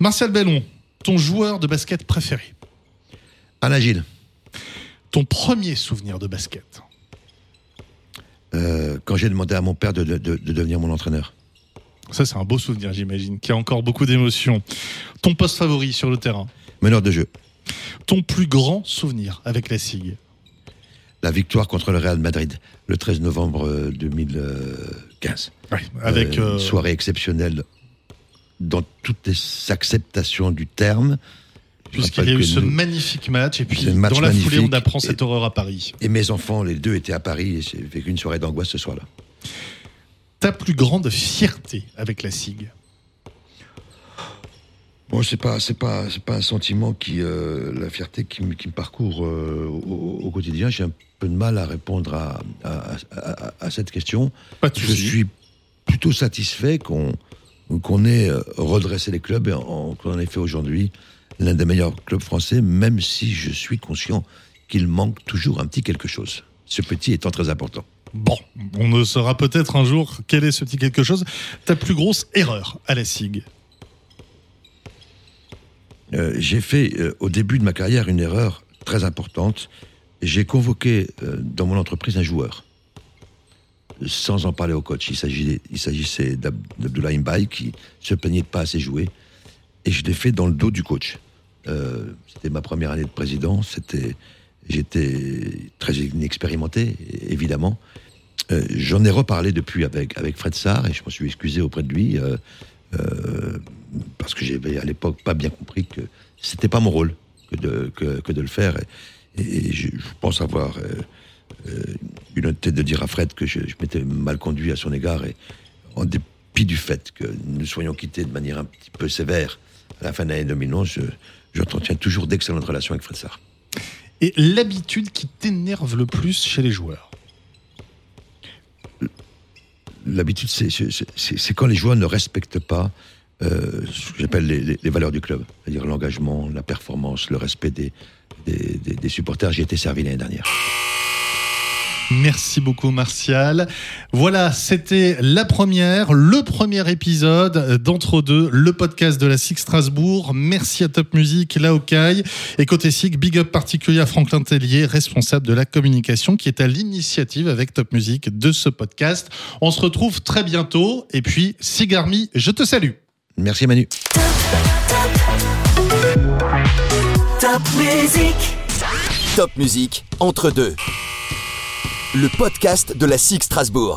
Martial Bellon, ton joueur de basket préféré Alain Gilles. Ton premier souvenir de basket Euh, quand j'ai demandé à mon père de, de- de- de devenir mon entraîneur. Ça, c'est un beau souvenir, j'imagine, qui a encore beaucoup d'émotions. Ton poste favori sur le terrain Meneur de jeu. Ton plus grand souvenir avec la SIG La victoire contre le Real Madrid le 13 novembre euh, 2015. Avec. Euh, euh, une soirée exceptionnelle dans toutes les acceptations du terme. Puisqu'il y a eu ce nous- magnifique match, et puis dans la foulée, on apprend cette Et- horreur à Paris. Et mes enfants, les deux, étaient à Paris et j'ai vécu une soirée d'angoisse ce soir-là. Ta plus grande fierté avec la SIG Bon, c'est pas, c'est pas, c'est pas un sentiment qui, euh, la fierté qui, me- qui me parcourt euh, au, au quotidien. J'ai un peu de mal à répondre à, à- à- à- à cette question. Pas de Je suis plutôt satisfait qu'on qu'on ait euh, redressé les clubs et qu'on en ait fait aujourd'hui l'un des meilleurs clubs français, même si je suis conscient qu'il manque toujours un petit quelque chose. Ce petit étant très important. Bon, on ne saura peut-être un jour quel est ce petit quelque chose. Ta plus grosse erreur à la SIG? Euh, j'ai fait euh, au début de ma carrière une erreur très importante. J'ai convoqué euh, dans mon entreprise un joueur, sans en parler au coach. Il s'agissait, d'Abdoulaye Mbaye qui se plaignait de pas assez jouer. Et je l'ai fait dans le dos du coach. Euh, c'était ma première année de président. J'étais très inexpérimenté, évidemment. Euh, j'en ai reparlé depuis avec, avec Fred Sarr et je me suis excusé auprès de lui. euh, parce que j'avais à l'époque pas bien compris que c'était pas mon rôle que de, que, de le faire. Et, je pense avoir eu l'honnêteté de dire à Fred que je, je m'étais mal conduit à son égard. Et en dépit du fait que nous soyons quittés de manière un petit peu sévère à la fin de l'année 2011, je, j'entretiens toujours d'excellentes relations avec Fred Sarr. Et l'habitude qui t'énerve le plus chez les joueurs? L'habitude, c'est, quand les joueurs ne respectent pas euh, ce que j'appelle les, les- les valeurs du club, c'est-à-dire l'engagement, la performance, le respect des, des, des- des supporters. J'y ai été servi l'année dernière. Merci beaucoup Martial. Voilà, c'était la première, le premier épisode d'Entre deux, le podcast de la SIG Strasbourg. Merci à Top Music, la Hawkeye. Et côté SIG, big up particulier à Franklin Tellier, responsable de la communication, qui est à l'initiative avec Top Music de ce podcast. On se retrouve très bientôt. Et puis, SIG Army, je te salue. Merci Manu. Top Music. Top Musique, entre deux. Le podcast de la SIG Strasbourg.